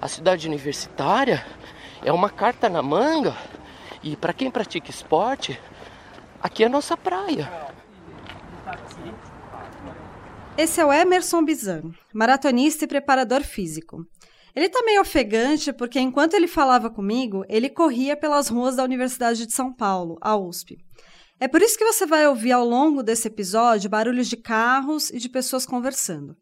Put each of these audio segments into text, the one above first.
A cidade universitária é uma carta na manga e para quem pratica esporte, aqui é a nossa praia. Esse é o Emerson Bizan, maratonista e preparador físico. Ele tá meio ofegante porque enquanto ele falava comigo, ele corria pelas ruas da Universidade de São Paulo, a USP. É por isso que você vai ouvir ao longo desse episódio barulhos de carros e de pessoas conversando.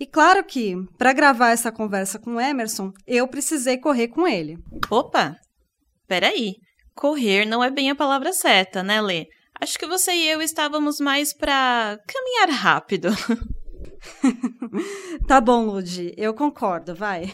E claro que, para gravar essa conversa com o Emerson, eu precisei correr com ele. Opa! Peraí. Correr não é bem a palavra certa, né, Lê? Acho que você e eu estávamos mais para caminhar rápido. tá bom, Ludi, eu concordo, vai.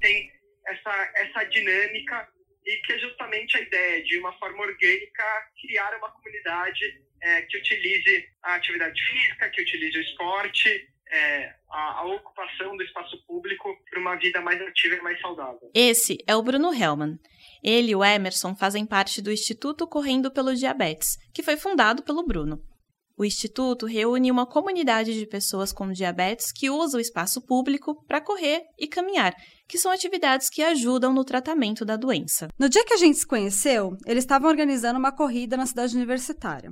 Tem essa, essa dinâmica e que é justamente a ideia de uma forma orgânica criar uma comunidade é, que utilize a atividade física, que utilize o esporte, é, a, a, ocupação do espaço público para uma vida mais ativa e mais saudável. Esse é o Bruno Hellman. Ele e o Emerson fazem parte do Instituto Correndo pelo Diabetes, que foi fundado pelo Bruno. O Instituto reúne uma comunidade de pessoas com diabetes que usa o espaço público para correr e caminhar, que são atividades que ajudam no tratamento da doença. No dia que a gente se conheceu, eles estavam organizando uma corrida na cidade universitária.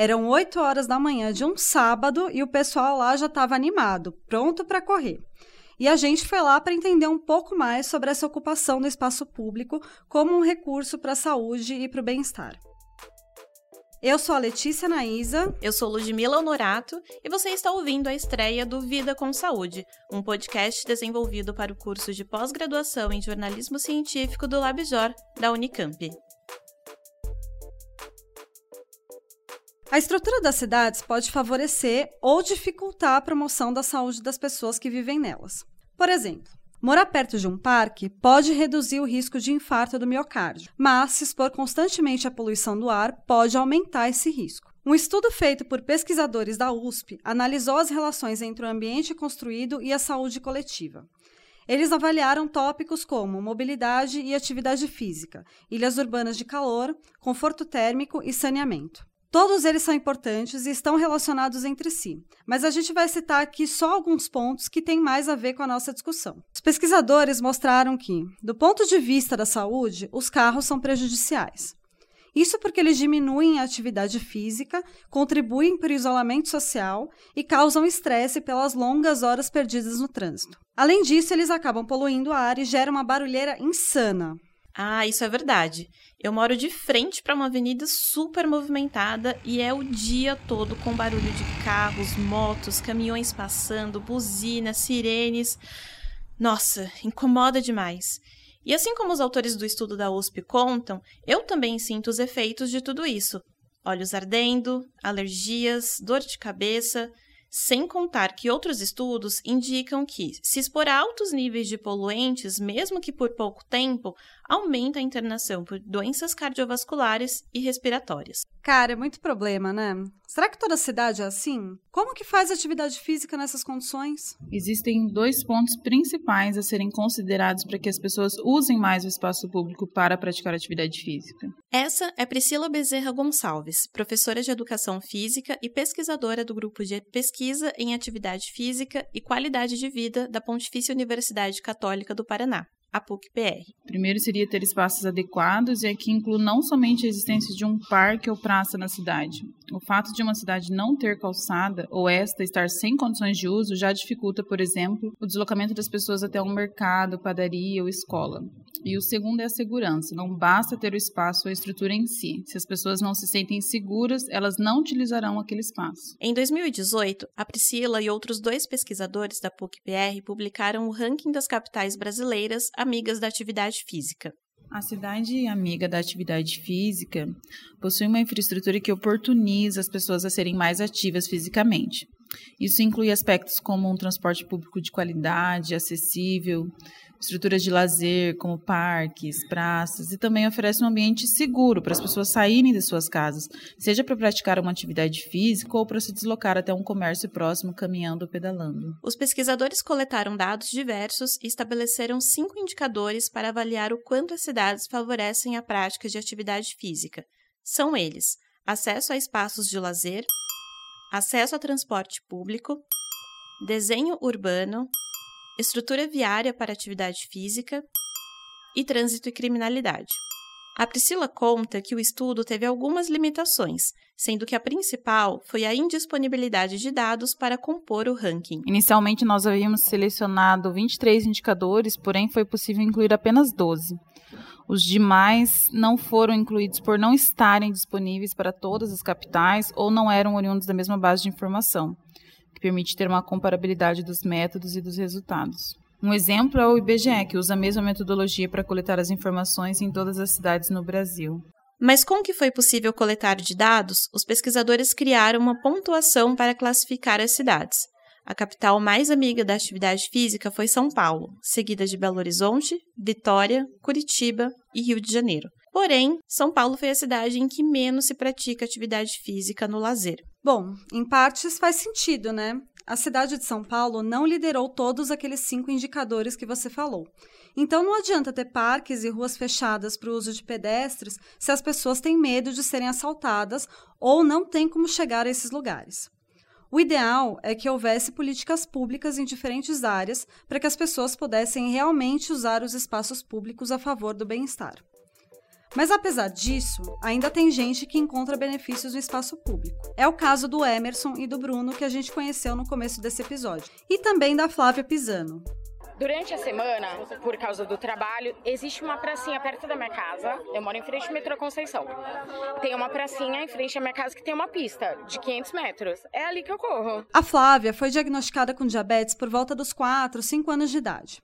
Eram 8 horas da manhã de um sábado e o pessoal lá já estava animado, pronto para correr. E a gente foi lá para entender um pouco mais sobre essa ocupação do espaço público como um recurso para a saúde e para o bem-estar. Eu sou a Letícia Naísa. Eu sou Ludmila Honorato e você está ouvindo a estreia do Vida com Saúde, um podcast desenvolvido para o curso de pós-graduação em jornalismo científico do LabJOR, da Unicamp. A estrutura das cidades pode favorecer ou dificultar a promoção da saúde das pessoas que vivem nelas. Por exemplo, Morar perto de um parque pode reduzir o risco de infarto do miocárdio, mas se expor constantemente à poluição do ar pode aumentar esse risco. Um estudo feito por pesquisadores da USP analisou as relações entre o ambiente construído e a saúde coletiva. Eles avaliaram tópicos como mobilidade e atividade física, ilhas urbanas de calor, conforto térmico e saneamento. Todos eles são importantes e estão relacionados entre si, mas a gente vai citar aqui só alguns pontos que têm mais a ver com a nossa discussão. Os pesquisadores mostraram que, do ponto de vista da saúde, os carros são prejudiciais. Isso porque eles diminuem a atividade física, contribuem para o isolamento social e causam estresse pelas longas horas perdidas no trânsito. Além disso, eles acabam poluindo o ar e geram uma barulheira insana. Ah, isso é verdade. Eu moro de frente para uma avenida super movimentada e é o dia todo com barulho de carros, motos, caminhões passando, buzinas, sirenes. Nossa, incomoda demais. E assim como os autores do estudo da USP contam, eu também sinto os efeitos de tudo isso: olhos ardendo, alergias, dor de cabeça. Sem contar que outros estudos indicam que, se expor a altos níveis de poluentes, mesmo que por pouco tempo, aumenta a internação por doenças cardiovasculares e respiratórias. Cara, é muito problema, né? Será que toda cidade é assim? Como que faz atividade física nessas condições? Existem dois pontos principais a serem considerados para que as pessoas usem mais o espaço público para praticar atividade física. Essa é Priscila Bezerra Gonçalves, professora de educação física e pesquisadora do grupo de pesquisa em atividade física e qualidade de vida da Pontifícia Universidade Católica do Paraná a PUC-PR. Primeiro seria ter espaços adequados e aqui inclui não somente a existência de um parque ou praça na cidade. O fato de uma cidade não ter calçada ou esta estar sem condições de uso já dificulta, por exemplo, o deslocamento das pessoas até um mercado, padaria ou escola. E o segundo é a segurança. Não basta ter o espaço ou a estrutura em si. Se as pessoas não se sentem seguras, elas não utilizarão aquele espaço. Em 2018, a Priscila e outros dois pesquisadores da PUC-PR publicaram o ranking das capitais brasileiras amigas da atividade física. A cidade amiga da atividade física possui uma infraestrutura que oportuniza as pessoas a serem mais ativas fisicamente. Isso inclui aspectos como um transporte público de qualidade, acessível, estruturas de lazer, como parques, praças, e também oferece um ambiente seguro para as pessoas saírem de suas casas, seja para praticar uma atividade física ou para se deslocar até um comércio próximo caminhando ou pedalando. Os pesquisadores coletaram dados diversos e estabeleceram cinco indicadores para avaliar o quanto as cidades favorecem a prática de atividade física. São eles: acesso a espaços de lazer, acesso a transporte público, desenho urbano, estrutura viária para atividade física e trânsito e criminalidade. A Priscila conta que o estudo teve algumas limitações, sendo que a principal foi a indisponibilidade de dados para compor o ranking. Inicialmente, nós havíamos selecionado 23 indicadores, porém foi possível incluir apenas 12. Os demais não foram incluídos por não estarem disponíveis para todas as capitais ou não eram oriundos da mesma base de informação, que permite ter uma comparabilidade dos métodos e dos resultados. Um exemplo é o IBGE, que usa a mesma metodologia para coletar as informações em todas as cidades no Brasil. Mas com que foi possível coletar de dados, os pesquisadores criaram uma pontuação para classificar as cidades. A capital mais amiga da atividade física foi São Paulo, seguida de Belo Horizonte, Vitória, Curitiba e Rio de Janeiro. Porém, São Paulo foi a cidade em que menos se pratica atividade física no lazer. Bom, em partes faz sentido, né? A cidade de São Paulo não liderou todos aqueles cinco indicadores que você falou. Então não adianta ter parques e ruas fechadas para o uso de pedestres se as pessoas têm medo de serem assaltadas ou não têm como chegar a esses lugares. O ideal é que houvesse políticas públicas em diferentes áreas para que as pessoas pudessem realmente usar os espaços públicos a favor do bem-estar. Mas apesar disso, ainda tem gente que encontra benefícios no espaço público. É o caso do Emerson e do Bruno que a gente conheceu no começo desse episódio, e também da Flávia Pisano. Durante a semana, por causa do trabalho, existe uma pracinha perto da minha casa. Eu moro em frente ao metrô Conceição. Tem uma pracinha em frente à minha casa que tem uma pista de 500 metros. É ali que eu corro. A Flávia foi diagnosticada com diabetes por volta dos 4, 5 anos de idade.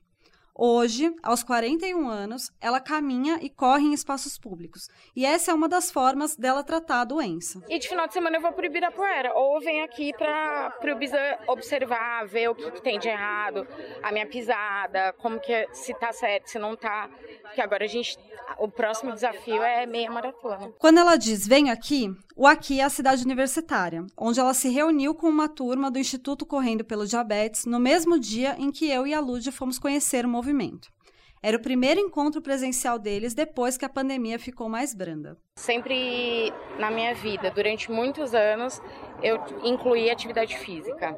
Hoje, aos 41 anos, ela caminha e corre em espaços públicos. E essa é uma das formas dela tratar a doença. E de final de semana eu vou para o Ibirapuera, ou venho aqui para o Bisa observar, ver o que, que, tem de errado, a minha pisada, como que se tá certo, se não tá. Porque agora a gente. O próximo desafio é meia maratona. Quando ela diz venho aqui, o aqui é a cidade universitária, onde ela se reuniu com uma turma do Instituto Correndo pelo Diabetes no mesmo dia em que eu e a Lúdia fomos conhecer o movimento. Era o primeiro encontro presencial deles depois que a pandemia ficou mais branda. Sempre na minha vida, durante muitos anos, eu incluí atividade física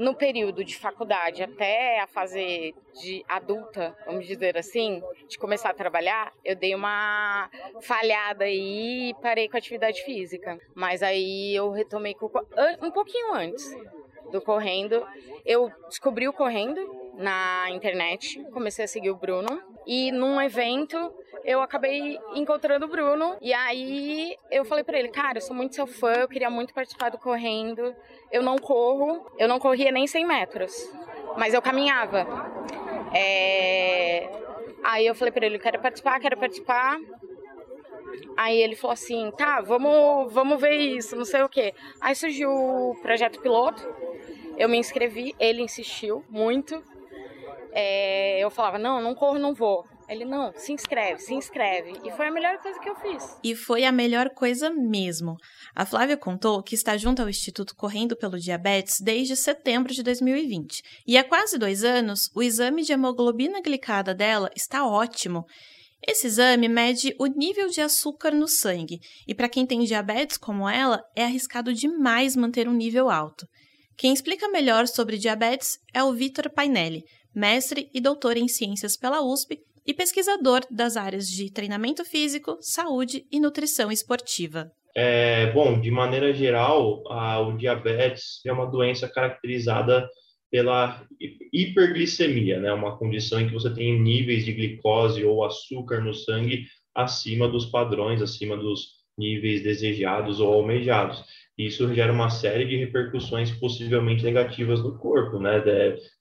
no período de faculdade até a fase de adulta, vamos dizer assim, de começar a trabalhar, eu dei uma falhada aí e parei com a atividade física. Mas aí eu retomei um pouquinho antes do correndo. Eu descobri o correndo na internet, comecei a seguir o Bruno e num evento eu acabei encontrando o Bruno e aí eu falei para ele, cara, eu sou muito seu fã, eu queria muito participar do correndo. Eu não corro, eu não corria nem 100 metros, mas eu caminhava. É... Aí eu falei para ele, quero participar, quero participar. Aí ele falou assim, tá, vamos, vamos ver isso, não sei o quê. Aí surgiu o projeto piloto, eu me inscrevi, ele insistiu muito. É, eu falava, não, não corro, não vou. Ele, não, se inscreve, se inscreve. E foi a melhor coisa que eu fiz. E foi a melhor coisa mesmo. A Flávia contou que está junto ao Instituto Correndo pelo Diabetes desde setembro de 2020. E há quase dois anos, o exame de hemoglobina glicada dela está ótimo. Esse exame mede o nível de açúcar no sangue, e para quem tem diabetes como ela, é arriscado demais manter um nível alto. Quem explica melhor sobre diabetes é o Vitor Painelli, mestre e doutor em ciências pela USP e pesquisador das áreas de treinamento físico, saúde e nutrição esportiva. É, bom, de maneira geral, a, o diabetes é uma doença caracterizada pela hiperglicemia, né? Uma condição em que você tem níveis de glicose ou açúcar no sangue acima dos padrões, acima dos níveis desejados ou almejados. Isso gera uma série de repercussões possivelmente negativas no corpo, né?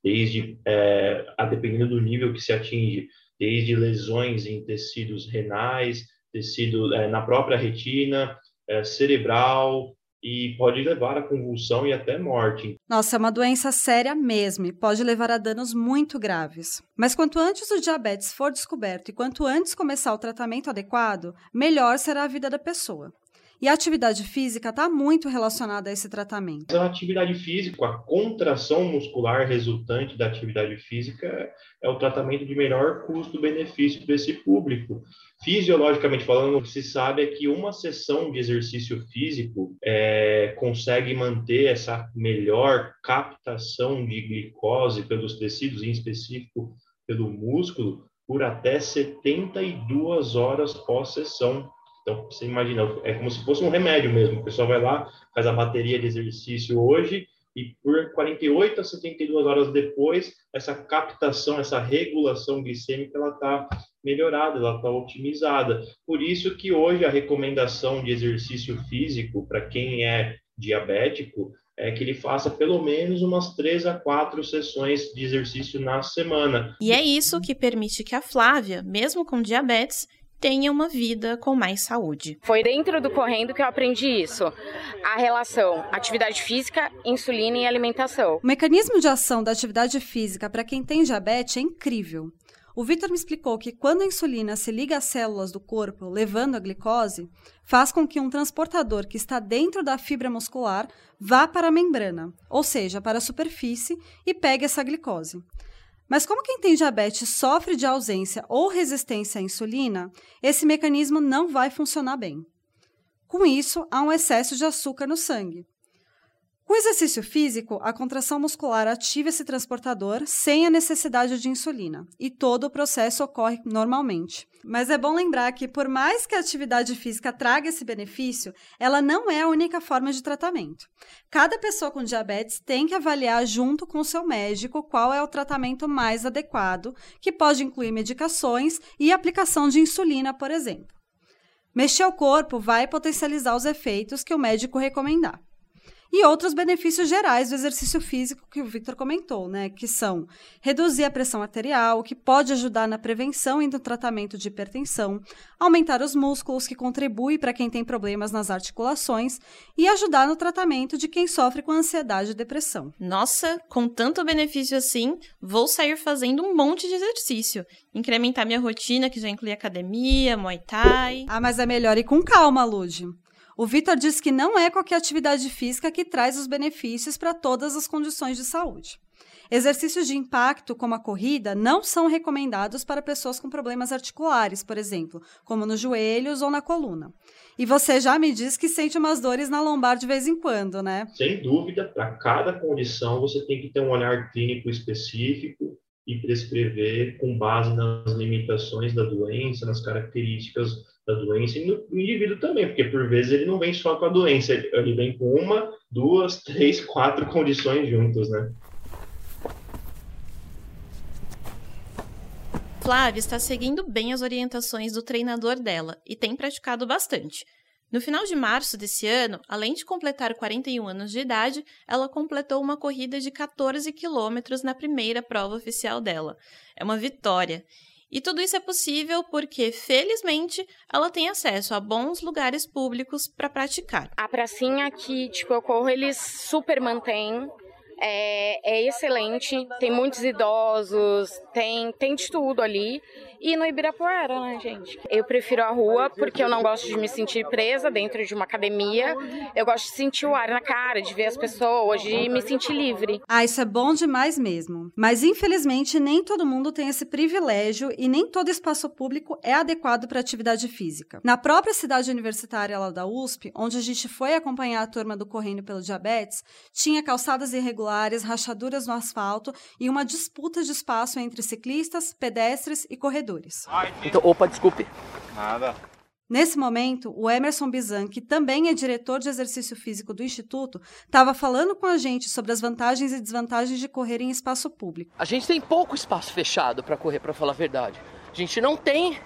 Desde, é, a dependendo do nível que se atinge, desde lesões em tecidos renais, tecido é, na própria retina, é, cerebral, e pode levar a convulsão e até morte. Nossa, é uma doença séria mesmo e pode levar a danos muito graves. Mas quanto antes o diabetes for descoberto e quanto antes começar o tratamento adequado, melhor será a vida da pessoa. E a atividade física está muito relacionada a esse tratamento. A atividade física, a contração muscular resultante da atividade física é o tratamento de melhor custo-benefício para esse público. Fisiologicamente falando, o que se sabe é que uma sessão de exercício físico é, consegue manter essa melhor captação de glicose pelos tecidos, em específico pelo músculo, por até 72 horas pós-sessão. Então, você imagina, é como se fosse um remédio mesmo. O pessoal vai lá, faz a bateria de exercício hoje e por 48 a 72 horas depois, essa captação, essa regulação glicêmica, ela está melhorada, ela está otimizada. Por isso que hoje a recomendação de exercício físico para quem é diabético é que ele faça pelo menos umas três a quatro sessões de exercício na semana. E é isso que permite que a Flávia, mesmo com diabetes, tenha uma vida com mais saúde. Foi dentro do correndo que eu aprendi isso. A relação atividade física, insulina e alimentação. O mecanismo de ação da atividade física para quem tem diabetes é incrível. O Vitor me explicou que quando a insulina se liga às células do corpo, levando a glicose, faz com que um transportador que está dentro da fibra muscular vá para a membrana, ou seja, para a superfície, e pegue essa glicose. Mas como quem tem diabetes sofre de ausência ou resistência à insulina, esse mecanismo não vai funcionar bem. Com isso, há um excesso de açúcar no sangue. Com o exercício físico, a contração muscular ativa esse transportador sem a necessidade de insulina e todo o processo ocorre normalmente. Mas é bom lembrar que, por mais que a atividade física traga esse benefício, ela não é a única forma de tratamento. Cada pessoa com diabetes tem que avaliar junto com o seu médico qual é o tratamento mais adequado, que pode incluir medicações e aplicação de insulina, por exemplo. Mexer o corpo vai potencializar os efeitos que o médico recomendar e outros benefícios gerais do exercício físico que o Victor comentou, né, que são reduzir a pressão arterial, que pode ajudar na prevenção e no tratamento de hipertensão, aumentar os músculos, que contribui para quem tem problemas nas articulações e ajudar no tratamento de quem sofre com ansiedade e depressão. Nossa, com tanto benefício assim, vou sair fazendo um monte de exercício, incrementar minha rotina, que já inclui academia, muay thai. Ah, mas é melhor ir com calma, Lude. O Vitor diz que não é qualquer atividade física que traz os benefícios para todas as condições de saúde. Exercícios de impacto, como a corrida, não são recomendados para pessoas com problemas articulares, por exemplo, como nos joelhos ou na coluna. E você já me diz que sente umas dores na lombar de vez em quando, né? Sem dúvida, para cada condição você tem que ter um olhar clínico específico e prescrever com base nas limitações da doença, nas características da doença e no indivíduo também, porque por vezes ele não vem só com a doença, ele vem com uma, duas, três, quatro condições juntas, né? Flávia está seguindo bem as orientações do treinador dela e tem praticado bastante. No final de março desse ano, além de completar 41 anos de idade, ela completou uma corrida de 14 quilômetros na primeira prova oficial dela. É uma vitória. E tudo isso é possível porque, felizmente, ela tem acesso a bons lugares públicos para praticar. A pracinha que tipo, eu corro, eles super mantêm. É, é excelente, tem muitos idosos, tem, tem de tudo ali e no Ibirapuera, né, gente? Eu prefiro a rua porque eu não gosto de me sentir presa dentro de uma academia. Eu gosto de sentir o ar na cara, de ver as pessoas, de me sentir livre. Ah, isso é bom demais mesmo. Mas infelizmente nem todo mundo tem esse privilégio e nem todo espaço público é adequado para atividade física. Na própria cidade universitária lá da USP, onde a gente foi acompanhar a turma do Correndo pelo Diabetes, tinha calçadas irregulares, rachaduras no asfalto e uma disputa de espaço entre ciclistas, pedestres e corredores corredores. Então, opa, desculpe. Nada. Nesse momento, o Emerson Bizan, que também é diretor de exercício físico do Instituto, estava falando com a gente sobre as vantagens e desvantagens de correr em espaço público. A gente tem pouco espaço fechado para correr, para falar a verdade. A gente não tem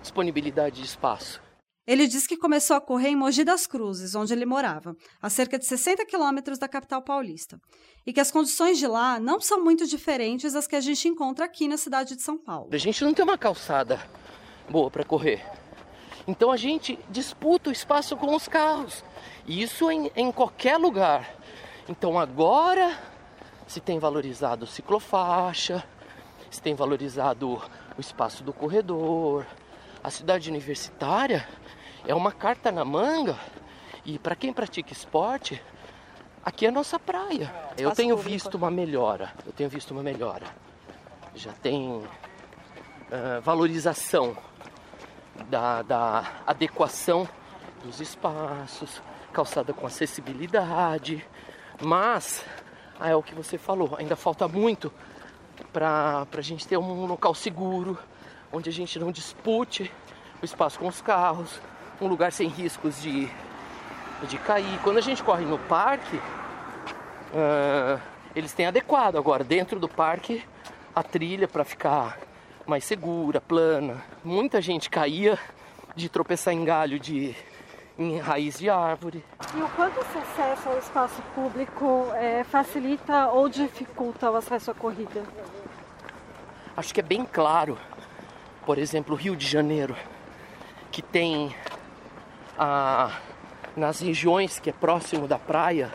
disponibilidade de espaço. Ele disse que começou a correr em Mogi das Cruzes, onde ele morava, a cerca de 60 quilômetros da capital paulista, e que as condições de lá não são muito diferentes das que a gente encontra aqui na cidade de São Paulo. A gente não tem uma calçada boa para correr. Então a gente disputa o espaço com os carros. E isso em, em qualquer lugar. Então agora se tem valorizado ciclofaixa, se tem valorizado o espaço do corredor. A cidade universitária é uma carta na manga E para quem pratica esporte, aqui é a nossa praia. Eu tenho visto uma melhora. Eu tenho visto uma melhora. Já tem uh, valorização da, da adequação dos espaços, calçada com acessibilidade, mas ah, é o que você falou, ainda falta muito para a gente ter um local seguro, onde a gente não dispute o espaço com os carros, um lugar sem riscos de, de cair. Quando a gente corre no parque, uh, eles têm adequado agora dentro do parque a trilha para ficar mais segura, plana. Muita gente caía de tropeçar em galho de em raiz de árvore. E o quanto esse acesso ao espaço público é, facilita ou dificulta o acesso à corrida? Acho que é bem claro. Por exemplo, Rio de Janeiro, que tem a, nas regiões que é próximo da praia,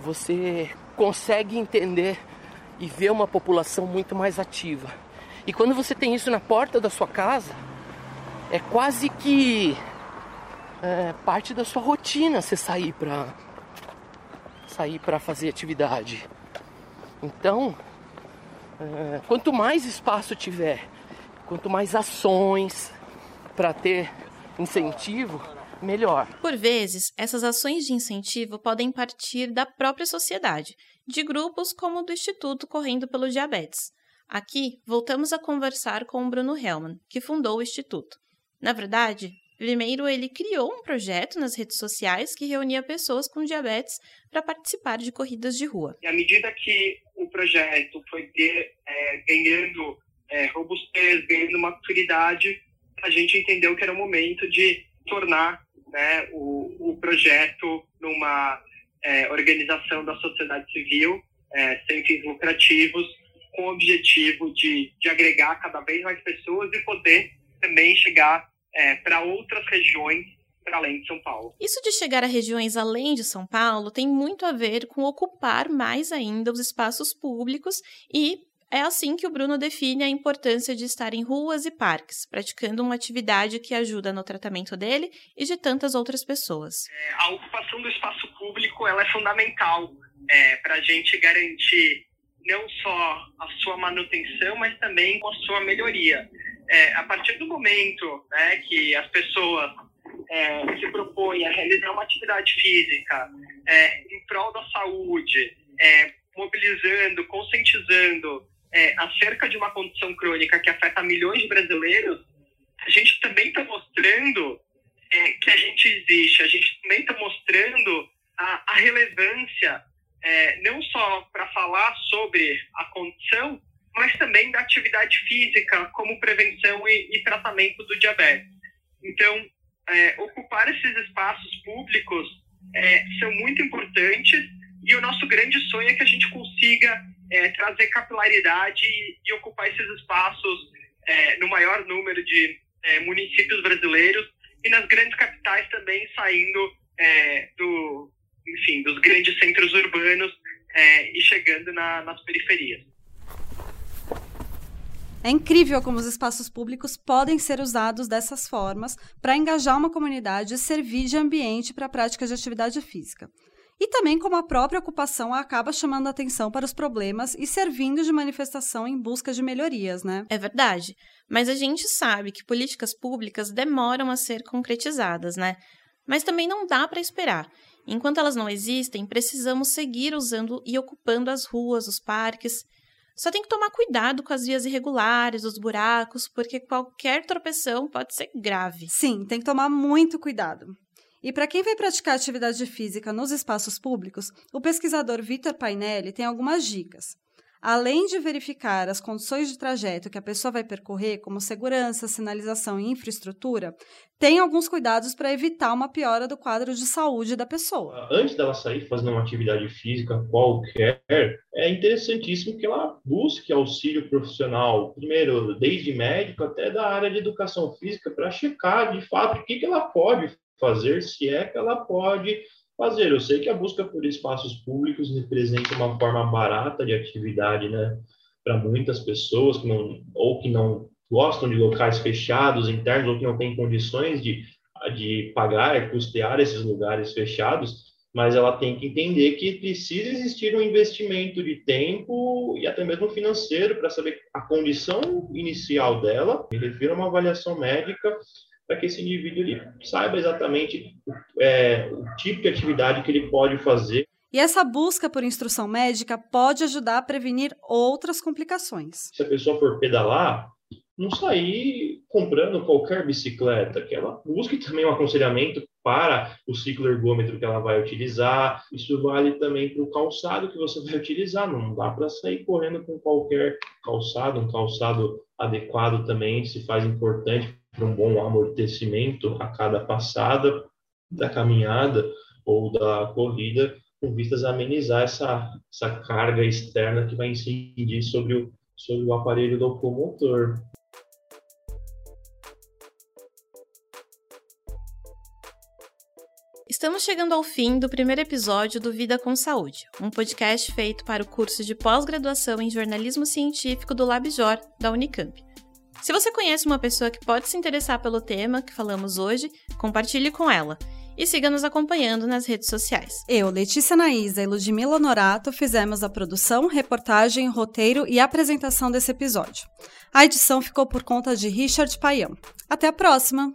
você consegue entender e ver uma população muito mais ativa. E quando você tem isso na porta da sua casa, é quase que é, parte da sua rotina você sair para sair para fazer atividade. Então, é, quanto mais espaço tiver, quanto mais ações para ter incentivo, melhor. Por vezes, essas ações de incentivo podem partir da própria sociedade, de grupos como o do Instituto Correndo pelo Diabetes. Aqui, voltamos a conversar com o Bruno Hellman, que fundou o Instituto. Na verdade, Primeiro, ele criou um projeto nas redes sociais que reunia pessoas com diabetes para participar de corridas de rua. E à medida que o projeto foi de, é, ganhando é, robustez, ganhando maturidade, a gente entendeu que era o momento de tornar né, o, o, projeto numa é, organização da sociedade civil, é, sem fins lucrativos, com o objetivo de, de agregar cada vez mais pessoas e poder também chegar é, para outras regiões para além de São Paulo. Isso de chegar a regiões além de São Paulo tem muito a ver com ocupar mais ainda os espaços públicos e é assim que o Bruno define a importância de estar em ruas e parques, praticando uma atividade que ajuda no tratamento dele e de tantas outras pessoas. É, a ocupação do espaço público ela é fundamental é, para a gente garantir não só a sua manutenção, mas também a sua melhoria é, a partir do momento né, que as pessoas é, se propõem a realizar uma atividade física é, em prol da saúde, é, mobilizando, conscientizando é, acerca de uma condição crônica que afeta milhões de brasileiros, a gente também está mostrando é, que a gente existe, a gente também está mostrando a, a relevância, não só para falar sobre a condição, mas também da atividade física como prevenção e, e tratamento do diabetes. Então, é, ocupar esses espaços públicos é, são muito importantes e o nosso grande sonho é que a gente consiga é, trazer capilaridade e, ocupar esses espaços é, no maior número de é, municípios brasileiros e nas grandes capitais também saindo é, do, enfim, dos grandes centros urbanos e chegando na, nas periferias. É incrível como os espaços públicos podem ser usados dessas formas para engajar uma comunidade e servir de ambiente para a prática de atividade física. E também como a própria ocupação acaba chamando atenção para os problemas e servindo de manifestação em busca de melhorias, né? É verdade. Mas a gente sabe que políticas públicas demoram a ser concretizadas, né? Mas também não dá para esperar. Enquanto elas não existem, precisamos seguir usando e ocupando as ruas, os parques só tem que tomar cuidado com as vias irregulares, os buracos, porque qualquer tropeção pode ser grave. Sim, tem que tomar muito cuidado. E para quem vai praticar atividade física nos espaços públicos, o pesquisador Vitor Painelli tem algumas dicas. Além de verificar as condições de trajeto que a pessoa vai percorrer, como segurança, sinalização e infraestrutura, tem alguns cuidados para evitar uma piora do quadro de saúde da pessoa. Antes dela sair fazendo uma atividade física qualquer, é interessantíssimo que ela busque auxílio profissional, primeiro, desde médico até da área de educação física, para checar de fato o que, que ela pode fazer, se é que ela pode fazer. Eu sei que a busca por espaços públicos representa uma forma barata de atividade, né, para muitas pessoas que não ou que não gostam de locais fechados, internos ou que não têm condições de de pagar, custear esses lugares fechados, mas ela tem que entender que precisa existir um investimento de tempo e até mesmo financeiro para saber a condição inicial dela, me refiro a uma avaliação médica, para que esse indivíduo ele saiba exatamente é, o tipo de atividade que ele pode fazer. E essa busca por instrução médica pode ajudar a prevenir outras complicações. Se a pessoa for pedalar, não sair comprando qualquer bicicleta, que ela busque também um aconselhamento para o ciclo ergômetro que ela vai utilizar. Isso vale também para o calçado que você vai utilizar. Não dá para sair correndo com qualquer calçado. Um calçado adequado também se faz importante para um bom amortecimento a cada passada da caminhada ou da corrida, com vistas a amenizar essa, essa carga externa que vai incidir sobre o, sobre o aparelho locomotor. Estamos chegando ao fim do primeiro episódio do Vida com Saúde, um podcast feito para o curso de pós-graduação em jornalismo científico do LabJOR, da Unicamp. Se você conhece uma pessoa que pode se interessar pelo tema que falamos hoje, compartilhe com ela e siga nos acompanhando nas redes sociais. Eu, Letícia Naísa e Ludmila Norato fizemos a produção, reportagem, roteiro e apresentação desse episódio. A edição ficou por conta de Richard Paião. Até a próxima!